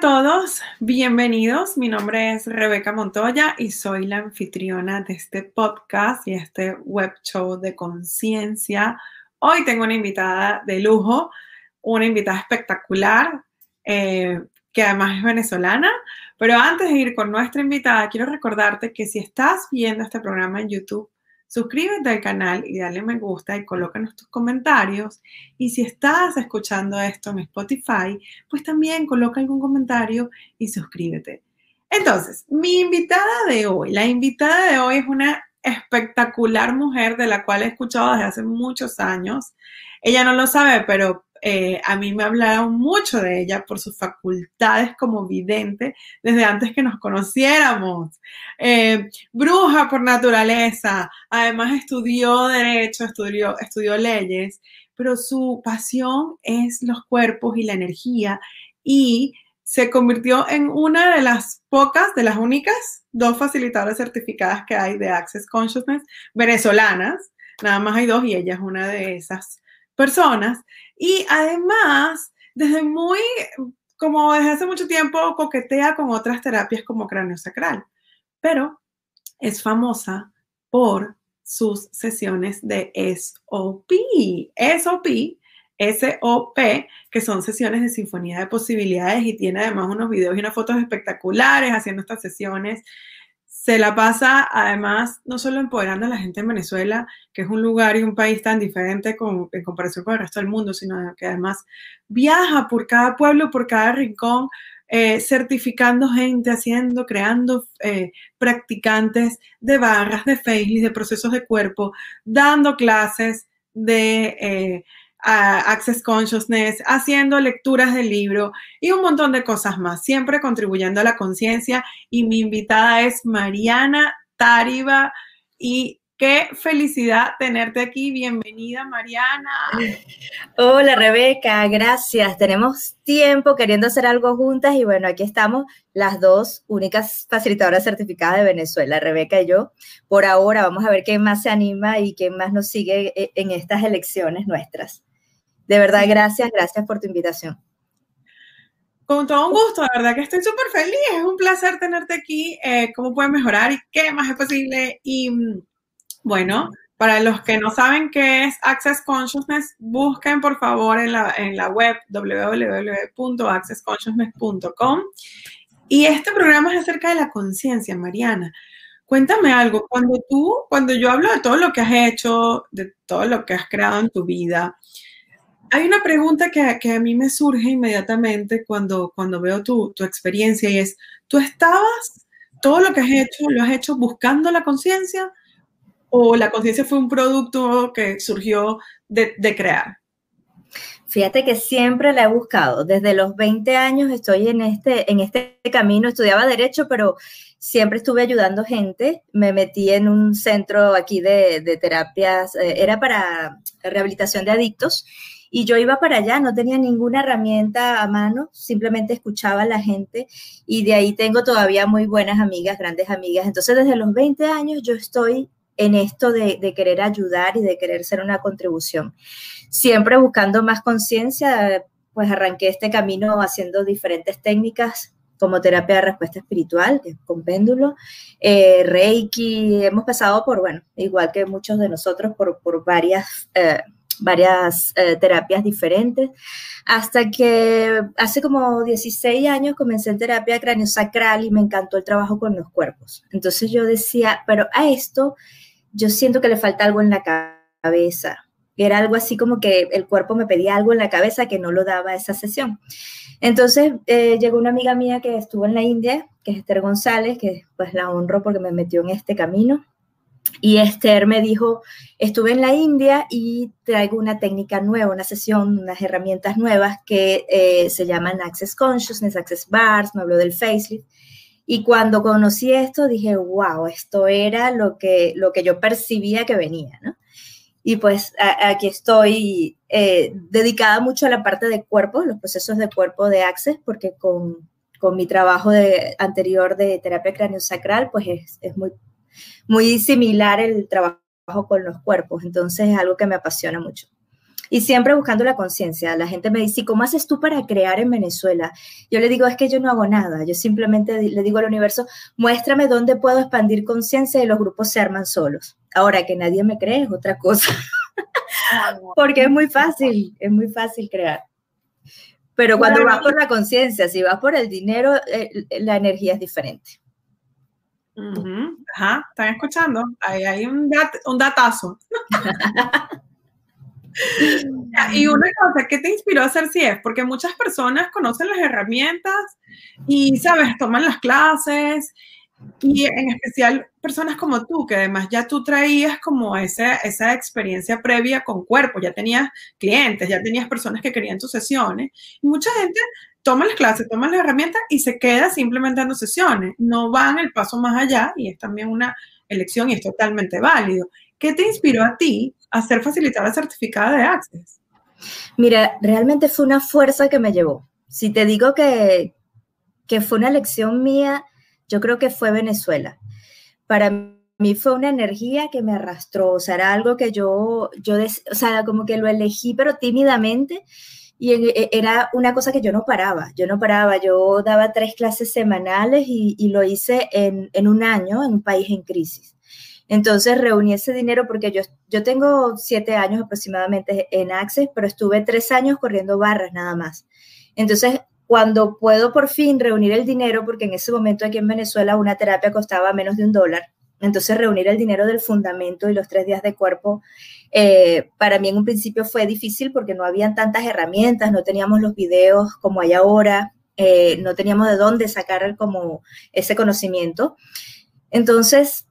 A todos, bienvenidos. Mi nombre es Rebeca Montoya y soy la anfitriona de este podcast y este web show de conciencia. Hoy tengo una invitada de lujo, una invitada espectacular, eh, que además es venezolana. Pero antes de ir con nuestra invitada, quiero recordarte que si estás viendo este programa en YouTube, suscríbete al canal y dale me gusta y colócanos tus comentarios. Y si estás escuchando esto en Spotify, pues también coloca algún comentario y suscríbete. Entonces, mi invitada de hoy, la invitada de hoy es una espectacular mujer de la cual he escuchado desde hace muchos años. Ella no lo sabe, pero eh, a mí me hablaron mucho de ella por sus facultades como vidente desde antes que nos conociéramos. Eh, bruja por naturaleza, además estudió derecho, estudió, estudió leyes, pero su pasión es los cuerpos y la energía y se convirtió en una de las pocas, de las únicas dos facilitadoras certificadas que hay de Access Consciousness venezolanas. Nada más hay dos y ella es una de esas personas. Y además, desde muy, como desde hace mucho tiempo, coquetea con otras terapias como cráneo sacral, pero es famosa por sus sesiones de SOP. SOP, SOP, que son sesiones de sinfonía de posibilidades y tiene además unos videos y unas fotos espectaculares haciendo estas sesiones se la pasa además no solo empoderando a la gente en Venezuela, que es un lugar y un país tan diferente en comparación con el resto del mundo, sino que además viaja por cada pueblo, por cada rincón, eh, certificando gente, haciendo, creando eh, practicantes de barras, de faceless, de procesos de cuerpo, dando clases de eh, Access Consciousness, haciendo lecturas del libro y un montón de cosas más, siempre contribuyendo a la conciencia. Y mi invitada es Mariana Tariba y qué felicidad tenerte aquí. Bienvenida, Mariana. Hola, Rebeca, gracias. Tenemos tiempo queriendo hacer algo juntas y bueno, aquí estamos las dos únicas facilitadoras certificadas de Venezuela, Rebeca y yo. Por ahora vamos a ver quién más se anima y quién más nos sigue eh, en estas elecciones nuestras. De verdad, gracias, gracias por tu invitación. Con todo un gusto, de verdad que estoy súper feliz. Es un placer tenerte aquí. Eh, ¿Cómo puedes mejorar y qué más es posible? Y mm, bueno, para los que no saben qué es Access Consciousness, busquen por favor en la, en la web www.accessconsciousness.com. Y este programa es acerca de la conciencia, Mariana. Cuéntame algo, cuando tú, cuando yo hablo de todo lo que has hecho, de todo lo que has creado en tu vida, hay una pregunta que, que, a mí me surge inmediatamente cuando, cuando veo tu, tu, experiencia y es, ¿tú estabas, todo lo que has hecho, lo has hecho buscando la conciencia o la conciencia fue un producto que surgió de, de, crear? Fíjate que siempre la he buscado. Desde los 20 años estoy en este, en este camino. Estudiaba derecho, pero siempre estuve ayudando gente. Me metí en un centro aquí de, de terapias, eh, era para rehabilitación de adictos y yo iba para allá, no tenía ninguna herramienta a mano, simplemente escuchaba a la gente y de ahí tengo todavía muy buenas amigas, grandes amigas. Entonces desde los 20 años yo estoy en esto de, de querer ayudar y de querer ser una contribución. Siempre buscando más conciencia, pues arranqué este camino haciendo diferentes técnicas como terapia de respuesta espiritual, con péndulo, eh, Reiki, hemos pasado por, bueno, igual que muchos de nosotros, por, por varias eh, varias eh, terapias diferentes, hasta que hace como 16 años comencé en terapia cráneo-sacral y me encantó el trabajo con los cuerpos. Entonces yo decía, pero a esto yo siento que le falta algo en la cabeza. Era algo así como que el cuerpo me pedía algo en la cabeza que no lo daba esa sesión. Entonces eh, llegó una amiga mía que estuvo en la India, que es Esther González, que pues la honro porque me metió en este camino. Y Esther me dijo, estuve en la India y traigo una técnica nueva, una sesión, unas herramientas nuevas que eh, se llaman Access Consciousness, Access Bars, me habló del facelift. Y cuando conocí esto, dije, wow, esto era lo que, lo que yo percibía que venía, ¿no? Y pues aquí estoy eh, dedicada mucho a la parte de cuerpo, los procesos de cuerpo de Access, porque con, con mi trabajo de, anterior de terapia craniosacral, pues es, es, muy, muy similar el trabajo con los cuerpos, entonces es algo que me apasiona mucho. Y siempre buscando la conciencia. La gente me dice, ¿cómo haces tú para crear en Venezuela? Yo le digo, es que yo no hago nada. Yo simplemente le digo al universo, muéstrame dónde puedo expandir conciencia y los grupos se arman solos. Ahora, que nadie me cree es otra cosa. Porque es muy fácil, es muy fácil crear. Pero cuando vas por la conciencia, si vas por el dinero, eh, la energía es diferente. Ajá, están escuchando. Ahí hay un, un datazo. y una cosa, ¿qué te inspiró a hacer CIEF? Porque muchas personas conocen las herramientas y, sabes, toman las clases y en especial personas como tú, que además ya tú traías como esa, esa experiencia previa con cuerpo, ya tenías clientes, ya tenías personas que querían tus sesiones. Y mucha gente toma las clases, toma las herramientas y se queda simplemente dando sesiones. No van el paso más allá y es también una elección y es totalmente válido. ¿Qué te inspiró a ti a ser facilitadora certificada de Access? Mira, realmente fue una fuerza que me llevó. Si te digo que, que fue una elección mía, yo creo que fue Venezuela. Para mí fue una energía que me arrastró, o sea, era algo que yo, yo o sea, como que lo elegí, pero tímidamente, y e, era una cosa que yo no paraba, yo no paraba, yo daba tres clases semanales y, lo hice en, en, un año en un país en crisis. Entonces reuní ese dinero porque yo, yo tengo siete años aproximadamente en Access, pero estuve tres años corriendo barras nada más. Entonces, cuando puedo por fin reunir el dinero, porque en ese momento aquí en Venezuela una terapia costaba menos de un dólar, entonces reunir el dinero del fundamento y los tres días de cuerpo, eh, para mí en un principio fue difícil porque no habían tantas herramientas, no teníamos los videos como hay ahora, eh, no teníamos de dónde sacar como ese conocimiento. Entonces,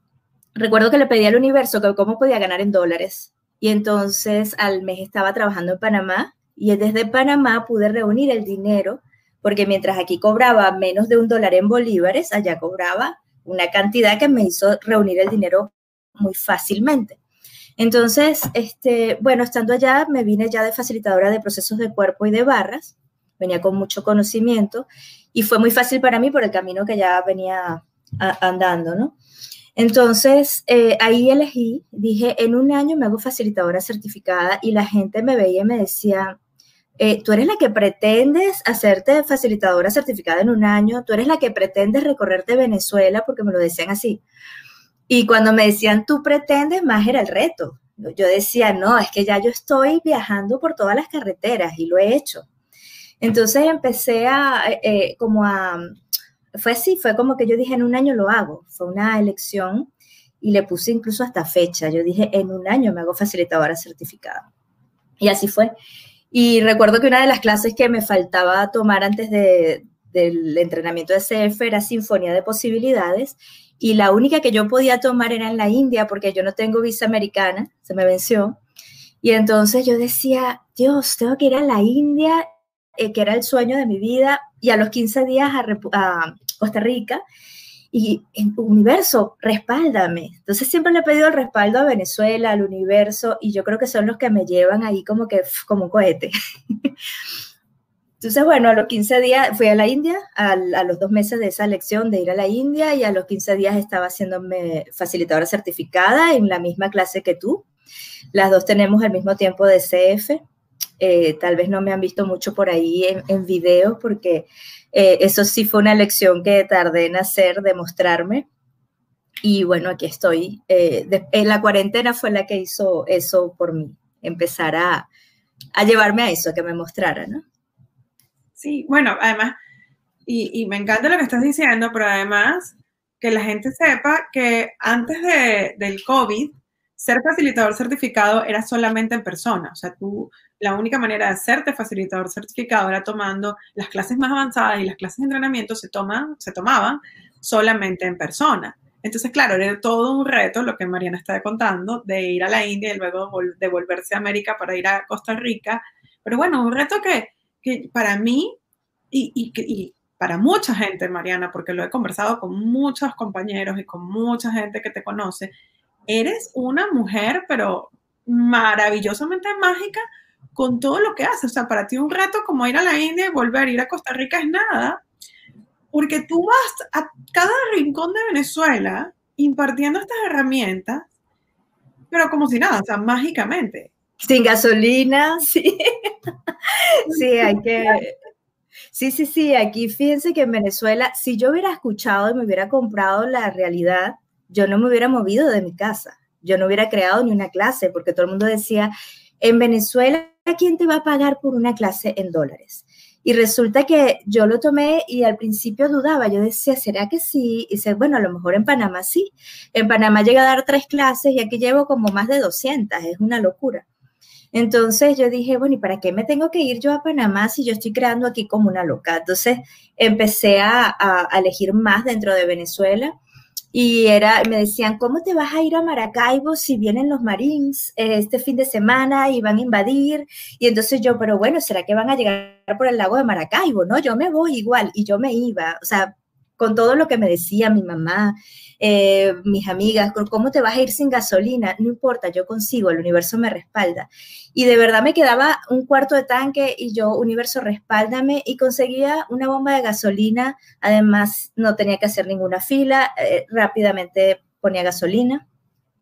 recuerdo que le pedí al universo que cómo podía ganar en dólares. Y entonces al mes estaba trabajando en Panamá y desde Panamá pude reunir el dinero, porque mientras aquí cobraba menos de un dólar en bolívares, allá cobraba una cantidad que me hizo reunir el dinero muy fácilmente. Entonces, este, bueno, estando allá, me vine ya de facilitadora de procesos de cuerpo y de barras, venía con mucho conocimiento y fue muy fácil para mí por el camino que ya venía andando, ¿no? Entonces, eh, ahí elegí, dije, en un año me hago facilitadora certificada y la gente me veía y me decía, eh, tú eres la que pretendes hacerte facilitadora certificada en un año, tú eres la que pretendes recorrerte Venezuela, porque me lo decían así. Y cuando me decían, tú pretendes, más era el reto. Yo decía, no, es que ya yo estoy viajando por todas las carreteras y lo he hecho. Entonces empecé a, eh, como a, fue así, fue como que yo dije, en un año lo hago. Fue una elección y le puse incluso hasta fecha. Yo dije, en un año me hago facilitadora certificada. Y así fue. Y recuerdo que una de las clases que me faltaba tomar antes de, del entrenamiento de CF era Sinfonía de Posibilidades. Y la única que yo podía tomar era en la India porque yo no tengo visa americana, se me venció. Y entonces yo decía, Dios, tengo que ir a la India eh, que era el sueño de mi vida, y a los 15 días a, Costa Rica, y en universo, respáldame. Entonces siempre le he pedido el respaldo a Venezuela, al universo, y yo creo que son los que me llevan ahí como que como un cohete. Entonces, bueno, a los 15 días fui a la India, a, a, los dos meses de esa lección de ir a la India, y a los 15 días estaba haciéndome facilitadora certificada en la misma clase que tú. Las dos tenemos el mismo tiempo de CF. Eh, tal vez no me han visto mucho por ahí en, en videos porque eh, eso sí fue una lección que tardé en hacer, demostrarme. Y bueno, aquí estoy. Eh, en la cuarentena fue la que hizo eso por mí, empezar a, llevarme a eso, que me mostrara, ¿no? Sí, bueno, además, y, y, me encanta lo que estás diciendo, pero además que la gente sepa que antes de, del COVID, ser facilitador certificado era solamente en persona. O sea, tú la única manera de hacerte facilitador certificado era tomando las clases más avanzadas y las clases de entrenamiento se, toman, se tomaban solamente en persona. Entonces, claro, era todo un reto lo que Mariana estaba contando, de ir a la India y luego de volverse a América para ir a Costa Rica. Pero bueno, un reto que, que para mí, y, y para mucha gente, Mariana, porque lo he conversado con muchos compañeros y con mucha gente que te conoce, eres una mujer, pero maravillosamente mágica con todo lo que haces. O sea, para ti un reto como ir a la India y volver a ir a Costa Rica es nada, porque tú vas a cada rincón de Venezuela impartiendo estas herramientas, pero como si nada, o sea, mágicamente. Sin gasolina, sí. sí, hay que... Sí, sí, sí, aquí fíjense que en Venezuela, si yo hubiera escuchado y me hubiera comprado la realidad, yo no me hubiera movido de mi casa, yo no hubiera creado ni una clase, porque todo el mundo decía, en Venezuela, ¿quién te va a pagar por una clase en dólares? Y resulta que yo lo tomé y al principio dudaba, yo decía, ¿será que sí? Y dice, bueno, a lo mejor en Panamá sí. En Panamá llega a dar tres clases y aquí llevo como más de 200, es una locura. Entonces yo dije, bueno, ¿y para qué me tengo que ir yo a Panamá si yo estoy creando aquí como una loca? Entonces empecé a, a elegir más dentro de Venezuela y era, me decían, ¿cómo te vas a ir a Maracaibo si vienen los Marines este fin de semana y van a invadir? Y entonces yo, pero bueno, ¿será que van a llegar por el lago de Maracaibo? No, yo me voy igual y yo me iba, o sea, con todo lo que me decía mi mamá, eh, mis amigas, ¿cómo te vas a ir sin gasolina? No importa, yo consigo, el universo me respalda. Y de verdad me quedaba un cuarto de tanque y yo, universo, respáldame, y conseguía una bomba de gasolina. Además, no tenía que hacer ninguna fila, eh, rápidamente ponía gasolina.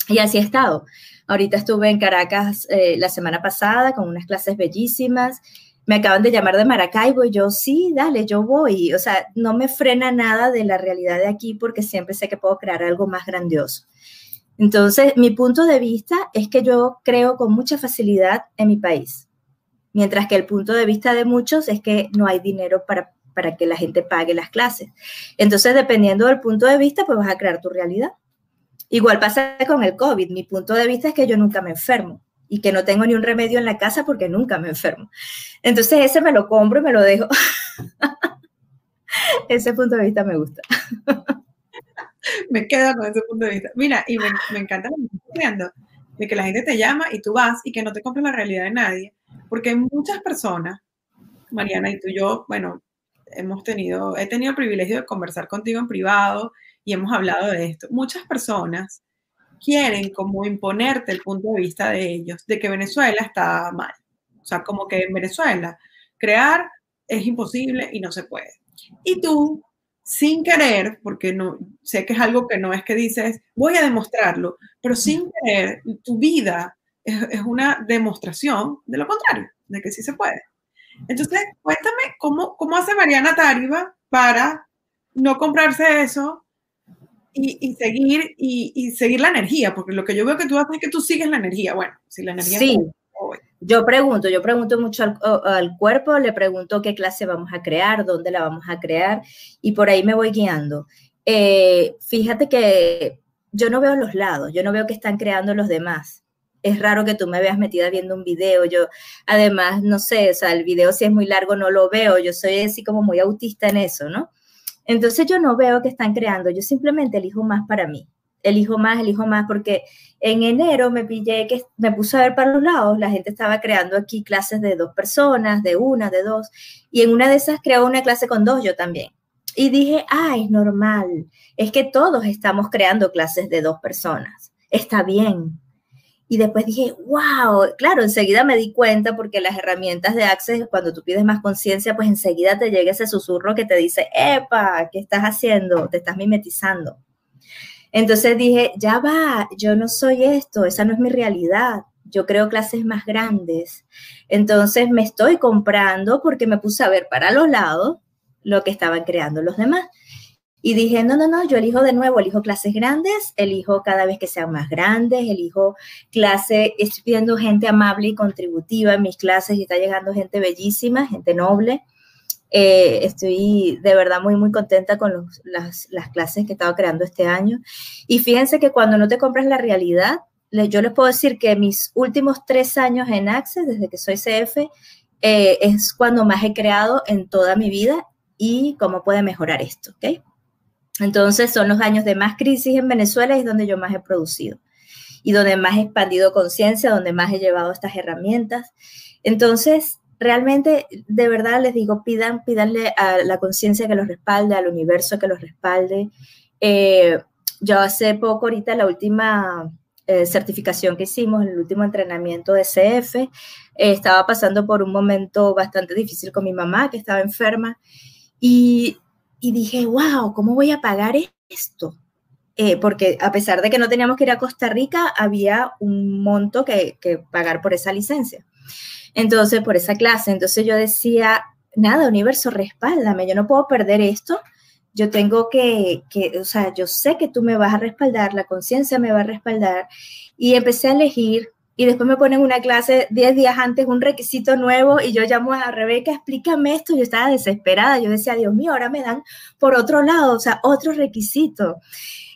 Y así he estado. Ahorita estuve en Caracas eh, la semana pasada con unas clases bellísimas me acaban de llamar de Maracaibo y yo, sí, dale, yo voy. O sea, no me frena nada de la realidad de aquí porque siempre sé que puedo crear algo más grandioso. Entonces, mi punto de vista es que yo creo con mucha facilidad en mi país, mientras que el punto de vista de muchos es que no hay dinero para, para que la gente pague las clases. Entonces, dependiendo del punto de vista, pues vas a crear tu realidad. Igual pasa con el COVID. Mi punto de vista es que yo nunca me enfermo y que no tengo ni un remedio en la casa porque nunca me enfermo. Entonces ese me lo compro y me lo dejo. ese punto de vista me gusta. me quedo con ese punto de vista. Mira, y me, encanta lo de que la gente te llama y tú vas y que no te compres la realidad de nadie, porque muchas personas, Mariana y tú yo, bueno, hemos tenido, he tenido el privilegio de conversar contigo en privado y hemos hablado de esto. Muchas personas quieren como imponerte el punto de vista de ellos, de que Venezuela está mal. O sea, como que en Venezuela crear es imposible y no se puede. Y tú, sin querer, porque no sé que es algo que no es que dices, voy a demostrarlo, pero sin querer, tu vida es, una demostración de lo contrario, de que sí se puede. Entonces, cuéntame cómo, cómo hace Mariana Tariba para no comprarse eso y, seguir y, seguir la energía, porque lo que yo veo que tú haces es que tú sigues la energía. Bueno, si la energía... Sí. Yo pregunto, yo pregunto mucho al, cuerpo, le pregunto qué clase vamos a crear, dónde la vamos a crear, y por ahí me voy guiando. Eh, fíjate que yo no veo los lados, yo no veo que están creando los demás. Es raro que tú me veas metida viendo un video. Yo, además, no sé, o sea, el video si es muy largo no lo veo. Yo soy así como muy autista en eso, ¿no? Entonces yo no veo que están creando, yo simplemente elijo más para mí. Elijo más, elijo más, porque en enero me pillé que me puse a ver para los lados, la gente estaba creando aquí clases de dos personas, de una, de dos, y en una de esas creó una clase con dos yo también. Y dije, ay, es normal, es que todos estamos creando clases de dos personas, está bien, y después dije, wow, claro, enseguida me di cuenta porque las herramientas de Access, cuando tú pides más conciencia, pues enseguida te llega ese susurro que te dice, epa, ¿qué estás haciendo? Te estás mimetizando. Entonces dije, ya va, yo no soy esto, esa no es mi realidad. Yo creo clases más grandes. Entonces me estoy comprando porque me puse a ver para los lados lo que estaban creando los demás. Y dije, no, no, no, yo elijo de nuevo, elijo clases grandes, elijo cada vez que sean más grandes, elijo clase, estoy viendo gente amable y contributiva en mis clases y está llegando gente bellísima, gente noble. Eh, estoy de verdad muy, muy contenta con las, las, clases que he estado creando este año. Y fíjense que cuando no te compras la realidad, yo les puedo decir que mis últimos tres años en Access, desde que soy CF, eh, es cuando más he creado en toda mi vida y cómo puede mejorar esto, ¿ok? Entonces son los años de más crisis en Venezuela y es donde yo más he producido y donde más he expandido conciencia, donde más he llevado estas herramientas. Entonces, realmente, de verdad les digo, pidan, pídanle a la conciencia que los respalde, al universo que los respalde. Eh, yo hace poco, ahorita, la última eh, certificación que hicimos, el último entrenamiento de CF, eh, estaba pasando por un momento bastante difícil con mi mamá, que estaba enferma, y, y dije, wow, ¿cómo voy a pagar esto? porque a pesar de que no teníamos que ir a Costa Rica, había un monto que, que pagar por esa licencia. Entonces, por esa clase, entonces yo decía, nada, universo, respáldame, yo no puedo perder esto, yo tengo que, que, o sea, yo sé que tú me vas a respaldar, la conciencia me va a respaldar. Y empecé a elegir y después me ponen una clase 10 días antes, un requisito nuevo, y yo llamo a Rebeca, explícame esto, yo estaba desesperada, yo decía, Dios mío, ahora me dan por otro lado, o sea, otro requisito.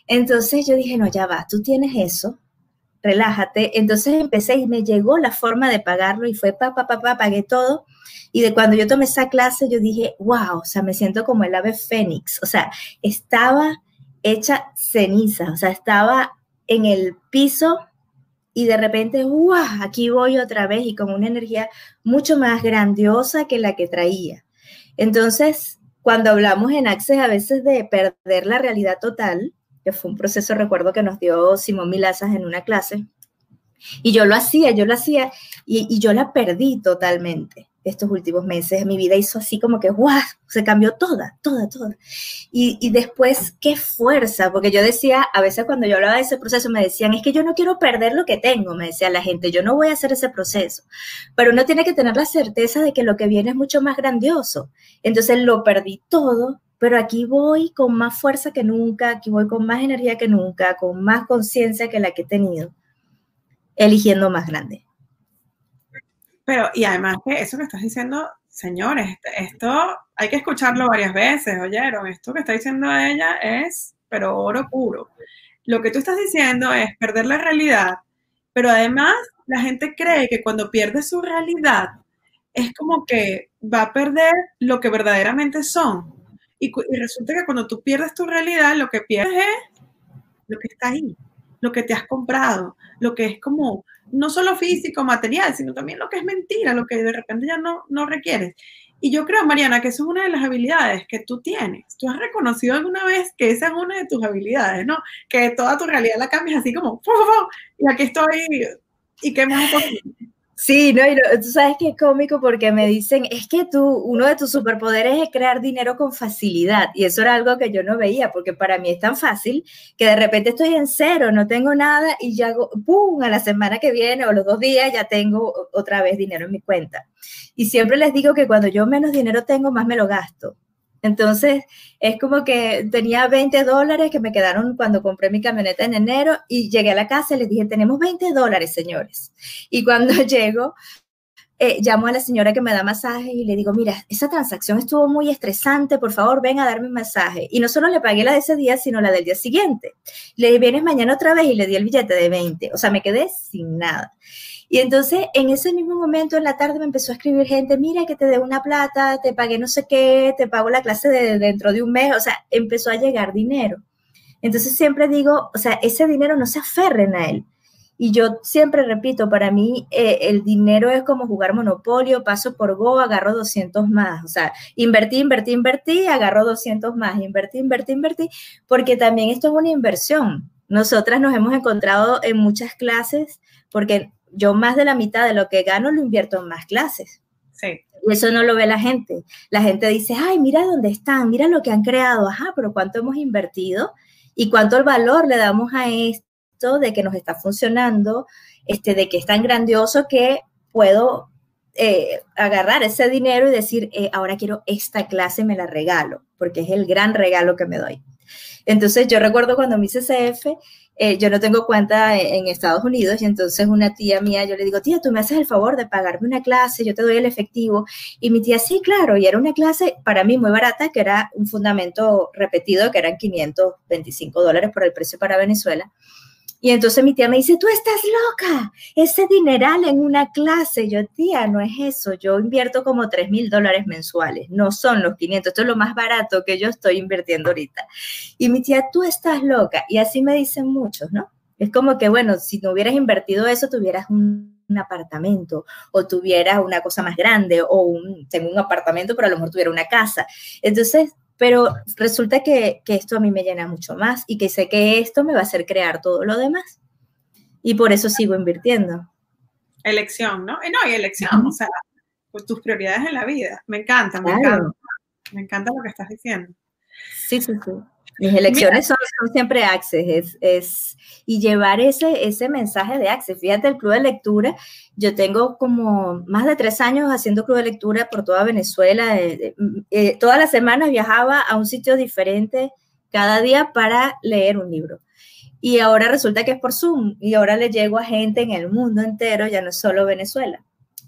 Entonces yo dije, no, ya va, tú tienes eso, relájate. Entonces empecé y me llegó la forma de pagarlo y fue pa, pa, pa, pa, pagué todo. Y de cuando yo tomé esa clase, yo dije, wow, o sea, me siento como el ave fénix. O sea, estaba hecha ceniza, o sea, estaba en el piso y de repente, wow, aquí voy otra vez y con una energía mucho más grandiosa que la que traía. Entonces, cuando hablamos en Access a veces de perder la realidad total, que fue un proceso, recuerdo que nos dio Simón Milazas en una clase, y yo lo hacía, yo lo hacía, y, yo la perdí totalmente estos últimos meses. Mi vida hizo así como que, ¡guau! Se cambió toda, toda, toda. Y, y, después, qué fuerza, porque yo decía, a veces cuando yo hablaba de ese proceso, me decían, es que yo no quiero perder lo que tengo, me decía la gente, yo no voy a hacer ese proceso. Pero uno tiene que tener la certeza de que lo que viene es mucho más grandioso. Entonces lo perdí todo pero aquí voy con más fuerza que nunca, aquí voy con más energía que nunca, con más conciencia que la que he tenido, eligiendo más grande. Pero, y además que eso que estás diciendo, señores, esto hay que escucharlo varias veces, oyeron, esto que está diciendo ella es, pero oro puro. Lo que tú estás diciendo es perder la realidad, pero además la gente cree que cuando pierde su realidad es como que va a perder lo que verdaderamente son. Y, resulta que cuando tú pierdes tu realidad, lo que pierdes es lo que está ahí, lo que te has comprado, lo que es como no solo físico, material, sino también lo que es mentira, lo que de repente ya no, no requieres. Y yo creo, Mariana, que eso es una de las habilidades que tú tienes. Tú has reconocido alguna vez que esa es una de tus habilidades, ¿no? Que toda tu realidad la cambias así como, y aquí estoy, ¿y qué más? Sí, no, y tú sabes que es cómico porque me dicen, es que tú, uno de tus superpoderes es crear dinero con facilidad. Y eso era algo que yo no veía, porque para mí es tan fácil que de repente estoy en cero, no tengo nada y ya hago, ¡pum!, a la semana que viene o los dos días ya tengo otra vez dinero en mi cuenta. Y siempre les digo que cuando yo menos dinero tengo, más me lo gasto. Entonces, es como que tenía 20 dólares que me quedaron cuando compré mi camioneta en enero y llegué a la casa y les dije, tenemos 20 dólares, señores. Y cuando llego, eh, llamo a la señora que me da masaje y le digo, mira, esa transacción estuvo muy estresante, por favor, ven a darme un masaje. Y no solo le pagué la de ese día, sino la del día siguiente. Le dije, vienes mañana otra vez y le di el billete de 20. O sea, me quedé sin nada. Y entonces en ese mismo momento en la tarde me empezó a escribir gente, mira que te dé una plata, te pagué no sé qué, te pago la clase de, dentro de un mes, o sea, empezó a llegar dinero. Entonces siempre digo, o sea, ese dinero no se aferren a él. Y yo siempre repito, para mí eh, el dinero es como jugar monopolio, paso por Go, agarro 200 más. O sea, invertí, invertí, invertí, agarro 200 más, invertí, invertí, invertí, porque también esto es una inversión. Nosotras nos hemos encontrado en muchas clases porque yo más de la mitad de lo que gano lo invierto en más clases. Sí. Y eso no lo ve la gente. La gente dice, ay, mira dónde están, mira lo que han creado, ajá, pero cuánto hemos invertido y cuánto el valor le damos a esto de que nos está funcionando, este, de que es tan grandioso que puedo eh, agarrar ese dinero y decir, eh, ahora quiero esta clase, me la regalo, porque es el gran regalo que me doy. Entonces yo recuerdo cuando mi CCF, eh, yo no tengo cuenta en Estados Unidos y entonces una tía mía, yo le digo, tía, tú me haces el favor de pagarme una clase, yo te doy el efectivo. Y mi tía, sí, claro, y era una clase para mí muy barata, que era un fundamento repetido, que eran 525 dólares por el precio para Venezuela. Y entonces mi tía me dice, tú estás loca, ese dineral en una clase. Yo, tía, no es eso, yo invierto como 3 mil dólares mensuales, no son los 500, esto es lo más barato que yo estoy invirtiendo ahorita. Y mi tía, tú estás loca. Y así me dicen muchos, ¿no? Es como que, bueno, si no hubieras invertido eso, tuvieras un apartamento o tuviera una cosa más grande o un, tengo un apartamento, pero a lo mejor tuviera una casa. Entonces, pero resulta que, que esto a mí me llena mucho más y que sé que esto me va a hacer crear todo lo demás. Y por eso sigo invirtiendo. Elección, ¿no? No, y elección, o sea, pues tus prioridades en la vida. Me encanta, me encanta. Me encanta lo que estás diciendo. Sí, sí, sí. Mis elecciones son, siempre Access, es, y llevar ese, ese mensaje de Access. Fíjate, el club de lectura, yo tengo como más de tres años haciendo club de lectura por toda Venezuela. Eh, eh, todas las semanas viajaba a un sitio diferente cada día para leer un libro. Y ahora resulta que es por Zoom y ahora le llego a gente en el mundo entero, ya no es solo Venezuela.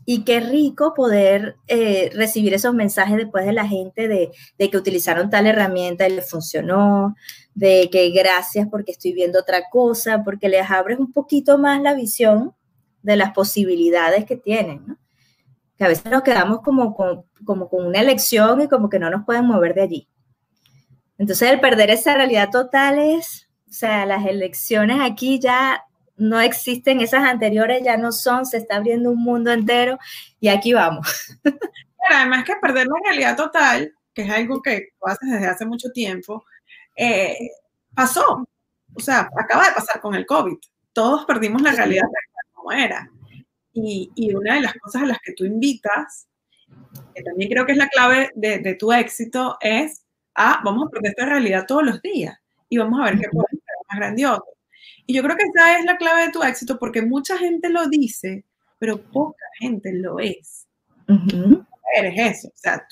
Y qué rico poder eh, recibir esos mensajes después de la gente de, que utilizaron tal herramienta y les funcionó, de que gracias porque estoy viendo otra cosa, porque les abres un poquito más la visión de las posibilidades que tienen, ¿no? Que a veces nos quedamos como con, como con una elección y como que no nos pueden mover de allí. Entonces, el perder esa realidad total es, o sea, las elecciones aquí ya no existen, esas anteriores ya no son, se está abriendo un mundo entero y aquí vamos. Pero además que perder la realidad total, que es algo que tú haces desde hace mucho tiempo, eh, pasó. O sea, acaba de pasar con el COVID. Todos perdimos la realidad como era. Y, una de las cosas a las que tú invitas, que también creo que es la clave de, tu éxito, es, ah, vamos a perder esta realidad todos los días y vamos a ver qué puede ser más grandioso. Y yo creo que esa es la clave de tu éxito porque mucha gente lo dice, pero poca gente lo es. Eres eso. O sea,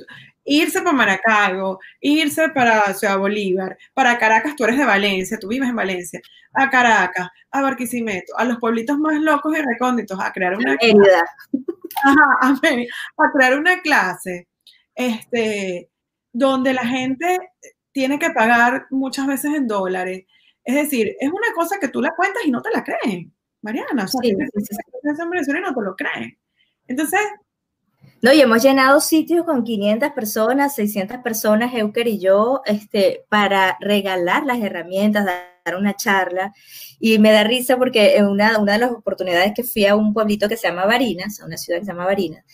irse para Maracaibo, irse para Ciudad Bolívar, para Caracas, tú eres de Valencia, tú vives en Valencia, a Caracas, a Barquisimeto, a los pueblitos más locos y recónditos, a crear una clase. a, a crear una clase este, donde la gente tiene que pagar muchas veces en dólares es decir, es una cosa que tú la cuentas y no te la creen, Mariana. O sea, sí, sí, y no te lo creen. Entonces... No, y hemos llenado sitios con 500 personas, 600 personas, Euker y yo, este, para regalar las herramientas, dar una charla. Y me da risa porque en una, una de las oportunidades que fui a un pueblito que se llama Barinas, a una ciudad que se llama Barinas,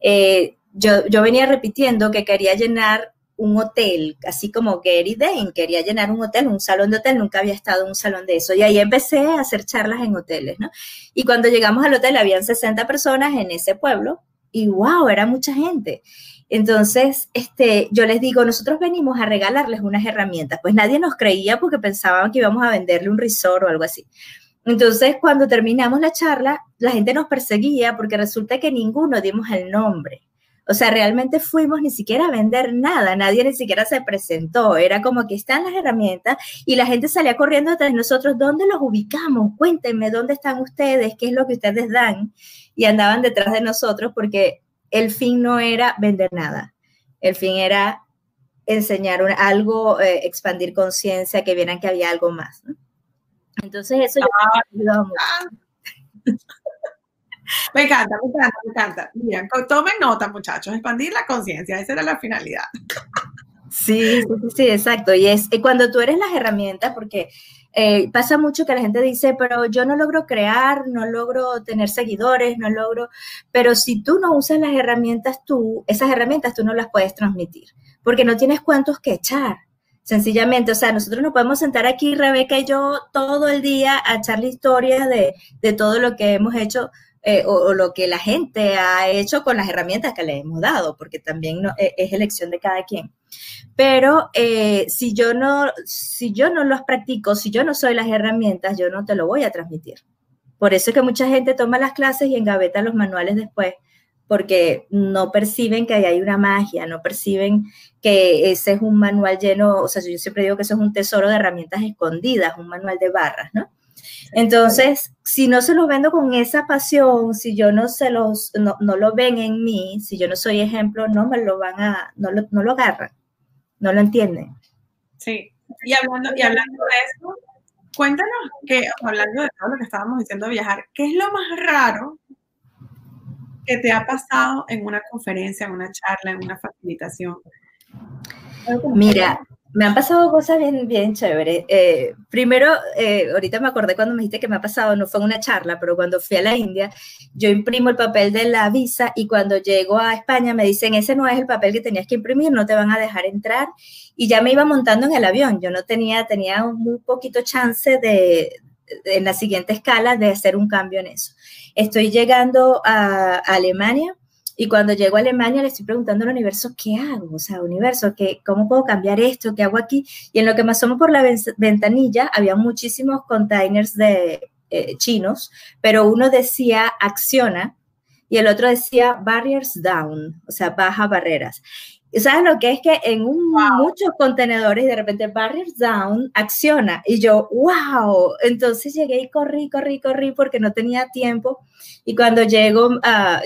eh, yo, yo venía repitiendo que quería llenar un hotel, así como Gary Dane, quería llenar un hotel, un salón de hotel, nunca había estado en un salón de eso. Y ahí empecé a hacer charlas en hoteles, ¿no? Y cuando llegamos al hotel habían 60 personas en ese pueblo y wow, era mucha gente. Entonces, este, yo les digo, nosotros venimos a regalarles unas herramientas. Pues nadie nos creía porque pensaban que íbamos a venderle un resort o algo así. Entonces, cuando terminamos la charla, la gente nos perseguía porque resulta que ninguno dimos el nombre. O sea, realmente fuimos ni siquiera a vender nada, nadie ni siquiera se presentó, era como que están las herramientas y la gente salía corriendo detrás de nosotros, ¿dónde los ubicamos? Cuéntenme, ¿dónde están ustedes? ¿Qué es lo que ustedes dan? Y andaban detrás de nosotros porque el fin no era vender nada, el fin era enseñar algo, eh, expandir conciencia, que vieran que había algo más. Entonces eso yo ah, mucho. Me encanta, me encanta, me encanta. Miren, tomen nota, muchachos, expandir la conciencia, esa era la finalidad. Sí, sí, sí, exacto. Y es cuando tú eres las herramientas, porque eh, pasa mucho que la gente dice, pero yo no logro crear, no logro tener seguidores, no logro, pero si tú no usas las herramientas tú, esas herramientas tú no las puedes transmitir, porque no tienes cuentos que echar. Sencillamente, o sea, nosotros nos podemos sentar aquí, Rebeca y yo, todo el día a echarle historias de, de todo lo que hemos hecho eh, o, lo que la gente ha hecho con las herramientas que le hemos dado, porque también e, es elección de cada quien. Pero eh, si, yo no, si yo no los practico, si yo no soy las herramientas, yo no te lo voy a transmitir. Por eso es que mucha gente toma las clases y engaveta los manuales después, porque no perciben que ahí hay una magia, no perciben que ese es un manual lleno, o sea, yo siempre digo que eso es un tesoro de herramientas escondidas, un manual de barras, ¿no? Entonces, si no se los vendo con esa pasión, si yo no se los, no, lo ven en mí, si yo no soy ejemplo, no me lo van a, no lo, no lo agarran, no lo entienden. Sí, y hablando, y hablando de eso, cuéntanos que, hablando de todo lo que estábamos diciendo de viajar, ¿qué es lo más raro que te ha pasado en una conferencia, en una charla, en una facilitación? Mira, Me han pasado cosas bien, bien chéveres. Eh, primero, eh, ahorita me acordé cuando me dijiste que me ha pasado, no fue una charla, pero cuando fui a la India, yo imprimo el papel de la visa y cuando llego a España me dicen, ese no es el papel que tenías que imprimir, no te van a dejar entrar. Y ya me iba montando en el avión. Yo no tenía, tenía muy poquito chance de, en la siguiente escala, de hacer un cambio en eso. Estoy llegando a Alemania y cuando llego a Alemania le estoy preguntando al universo, ¿qué hago? O sea, universo, ¿qué, ¿cómo puedo cambiar esto? ¿Qué hago aquí? Y en lo que me asomo por la ventanilla, había muchísimos containers de eh, chinos, pero uno decía acciona y el otro decía barriers down, o sea, baja barreras. ¿Sabes lo que es que en muchos contenedores de repente Barriers Down acciona y yo, wow, entonces llegué y corrí, corrí, corrí porque no tenía tiempo y cuando llego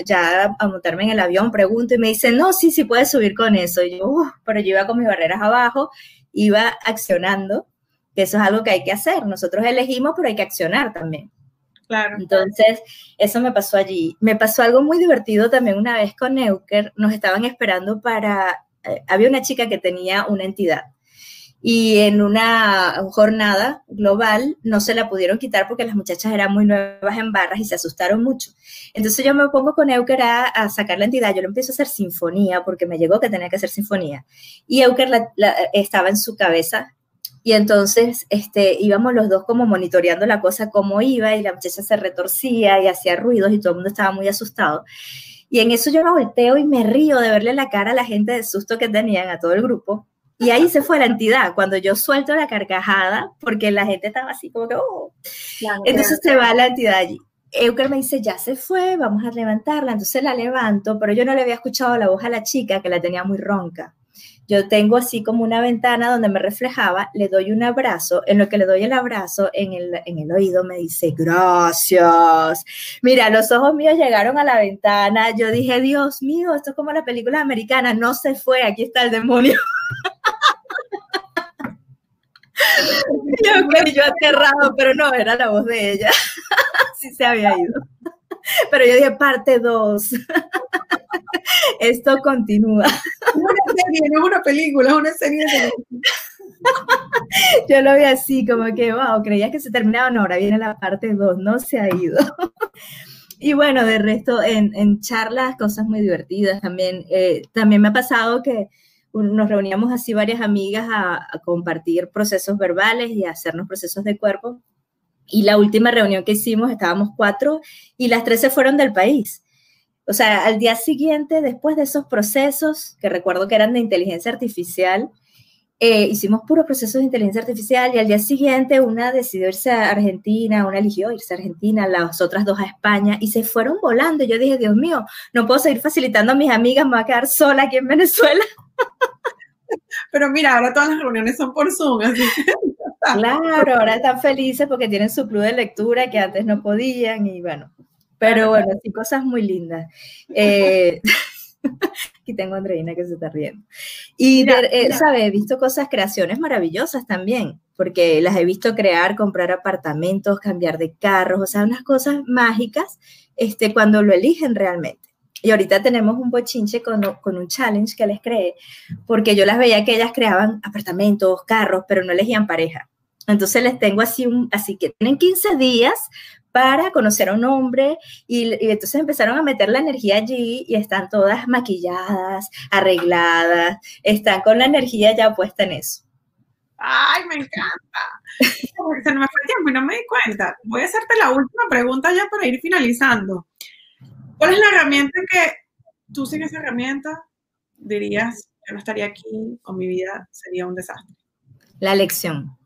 ya a montarme en el avión pregunto y me dicen, no, sí, sí puedes subir con eso. Y yo, pero yo iba con mis barreras abajo, iba accionando, que eso es algo que hay que hacer. Nosotros elegimos, pero hay que accionar también. Claro. Entonces, eso me pasó allí. Me pasó algo muy divertido también una vez con Neuker. Nos estaban esperando para... Eh, había una chica que tenía una entidad y en una jornada global no se la pudieron quitar porque las muchachas eran muy nuevas en barras y se asustaron mucho. Entonces yo me pongo con Euker a, sacar la entidad, yo le empiezo a hacer sinfonía porque me llegó que tenía que hacer sinfonía y Euker estaba en su cabeza y entonces este, íbamos los dos como monitoreando la cosa, cómo iba, y la muchacha se retorcía y hacía ruidos y todo el mundo estaba muy asustado. Y en eso yo me volteo y me río de verle la cara a la gente de susto que tenían, a todo el grupo. Y ahí se fue la entidad, cuando yo suelto la carcajada, porque la gente estaba así como que, oh. Entonces se va la entidad allí. Euker me dice, ya se fue, vamos a levantarla. Entonces la levanto, pero yo no le había escuchado la voz a la chica que la tenía muy ronca. Yo tengo así como una ventana donde me reflejaba, le doy un abrazo, en lo que le doy el abrazo, en el, en el oído me dice, gracias. Mira, los ojos míos llegaron a la ventana, yo dije, Dios mío, esto es como la película americana, no se fue, aquí está el demonio. yo, yo aterrado, pero no, era la voz de ella. sí se había ido. Pero yo dije, parte 2. Esto continúa. Serie, no es una película, es una serie Yo lo vi así, como que, wow, creía que se terminaba, no, ahora viene la parte 2, no se ha ido. Y bueno, de resto, en, en charlas, cosas muy divertidas también. Eh, también me ha pasado que nos reuníamos así varias amigas a, a, compartir procesos verbales y a hacernos procesos de cuerpo. Y la última reunión que hicimos, estábamos cuatro y las tres se fueron del país o sea, al día siguiente, después de esos procesos, que recuerdo que eran de inteligencia artificial, eh, hicimos puros procesos de inteligencia artificial y al día siguiente una decidió irse a Argentina, una eligió irse a Argentina, las otras dos a España y se fueron volando. Yo dije, Dios mío, no puedo seguir facilitando a mis amigas, me voy a quedar sola aquí en Venezuela. Pero mira, ahora todas las reuniones son por Zoom, así Claro, ahora están felices porque tienen su club de lectura que antes no podían y bueno, pero bueno, sí, cosas muy lindas. Eh, aquí tengo a Andreina que se está riendo. Y, eh, ¿sabe? He visto cosas, creaciones maravillosas también, porque las he visto crear, comprar apartamentos, cambiar de carros, o sea, unas cosas mágicas este, cuando lo eligen realmente. Y ahorita tenemos un bochinche con, con, un challenge que les creé, porque yo las veía que ellas creaban apartamentos, carros, pero no elegían pareja. Entonces les tengo así un, así que tienen 15 días para conocer a un hombre y, entonces empezaron a meter la energía allí y están todas maquilladas, arregladas, están con la energía ya puesta en eso. Ay, me encanta. Se me fue el tiempo y no me di cuenta. Voy a hacerte la última pregunta ya para ir finalizando. ¿Cuál es la herramienta que tú sin esa herramienta dirías que no estaría aquí o mi vida sería un desastre? La lección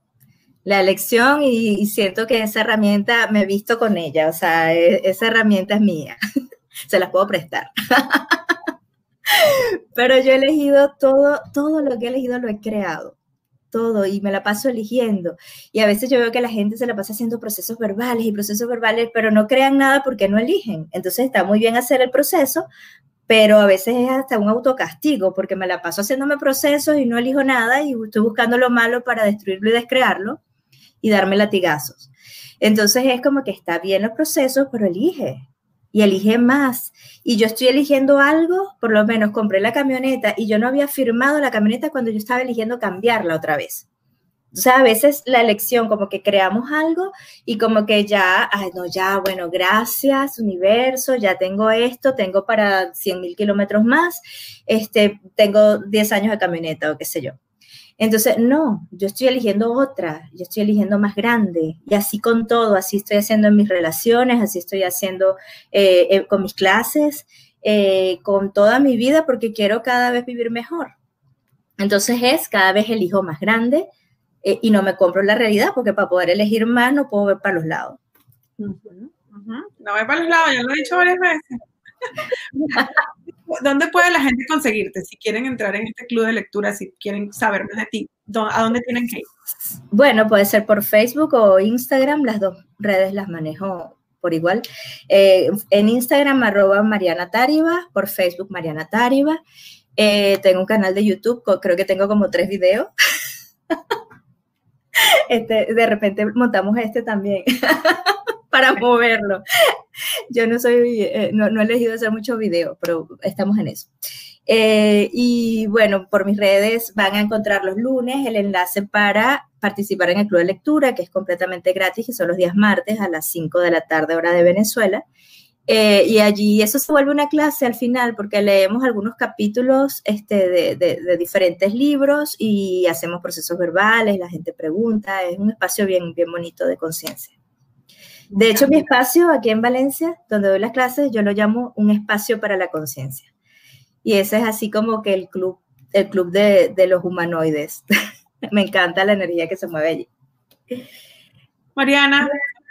la elección y, siento que esa herramienta me he visto con ella, o sea, e, esa herramienta es mía, se las puedo prestar. Pero yo he elegido todo, todo lo que he elegido lo he creado, todo, y me la paso eligiendo. Y a veces yo veo que la gente se la pasa haciendo procesos verbales y procesos verbales, pero no crean nada porque no eligen. Entonces está muy bien hacer el proceso, pero a veces es hasta un autocastigo, porque me la paso haciéndome procesos y no elijo nada y estoy buscando lo malo para destruirlo y descrearlo y darme latigazos. Entonces es como que está bien los procesos, pero elige. y elige más. Y yo estoy eligiendo algo, por lo menos compré la camioneta y yo no había firmado la camioneta cuando yo estaba eligiendo cambiarla otra vez. O sea, a veces la elección, como que creamos algo y como que ya, ay, no, ya, bueno, gracias, universo, ya tengo esto, tengo para 100 mil kilómetros más, este, tengo 10 años de camioneta o qué sé yo. Entonces, no, yo estoy eligiendo otra, yo estoy eligiendo más grande. Y así con todo, así estoy haciendo en mis relaciones, así estoy haciendo eh, eh, con mis clases, eh, con toda mi vida, porque quiero cada vez vivir mejor. Entonces es, cada vez elijo más grande y no me compro la realidad, porque para poder elegir más no puedo ver para los lados. No ver para los lados, ya lo he dicho varias veces. ¿Dónde puede la gente conseguirte si quieren entrar en este club de lectura, si quieren saber más de ti? ¿A dónde tienen que ir? Bueno, puede ser por Facebook o Instagram, las dos redes las manejo por igual. Eh, en Instagram, arroba Mariana Tariba, por Facebook, Mariana Tariba. Eh, tengo un canal de YouTube, creo que tengo como tres videos. Este, de repente montamos este también para moverlo. Yo no soy, eh, no, he elegido hacer muchos videos, pero estamos en eso. Eh, y bueno, por mis redes van a encontrar los lunes el enlace para participar en el club de lectura, que es completamente gratis, que son los días martes a las 5 de la tarde, hora de Venezuela. Eh, y allí eso se vuelve una clase al final porque leemos algunos capítulos este, de, de, diferentes libros y hacemos procesos verbales, la gente pregunta, es un espacio bien, bien bonito de conciencia. De hecho, mi espacio aquí en Valencia, donde doy las clases, yo lo llamo un espacio para la conciencia. Y ese es así como que el club, el club de, de los humanoides. Me encanta la energía que se mueve allí. Mariana,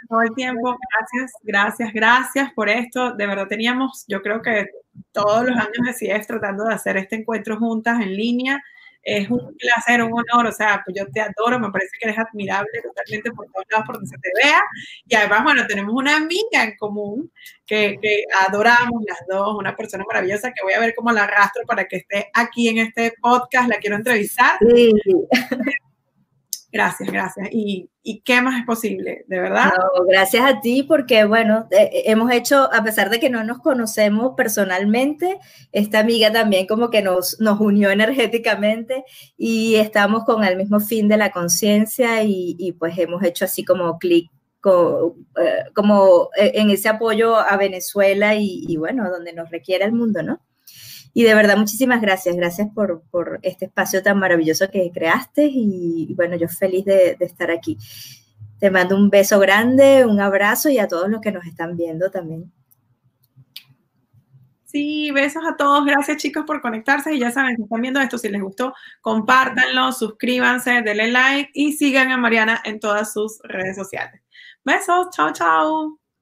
todo el tiempo, gracias, gracias, gracias por esto. De verdad teníamos, yo creo que todos los años de CIES tratando de hacer este encuentro juntas en línea es un placer, un honor, o sea, pues yo te adoro, me parece que eres admirable totalmente por todos lados, por donde se te vea, y además, bueno, tenemos una amiga en común que, que, adoramos las dos, una persona maravillosa que voy a ver cómo la arrastro para que esté aquí en este podcast, la quiero entrevistar. Sí. Gracias, gracias. ¿Y, ¿Y, qué más es posible? ¿De verdad? gracias a ti porque, bueno, eh, eh, hemos hecho, a pesar de que no nos conocemos personalmente, esta amiga también como que nos, nos unió energéticamente y estamos con el mismo fin de la conciencia y, pues hemos hecho así como clic eh, como en ese apoyo a Venezuela y, y bueno, donde nos requiere el mundo, ¿no? Y de verdad, muchísimas gracias. Gracias por, por este espacio tan maravilloso que creaste y, bueno, yo feliz de, estar aquí. Te mando un beso grande, un abrazo y a todos los que nos están viendo también. Sí, besos a todos. Gracias chicos por conectarse. Y ya saben, si están viendo esto, si les gustó, compártanlo, suscríbanse, denle like y sigan a Mariana en todas sus redes sociales. Besos, chao, chao.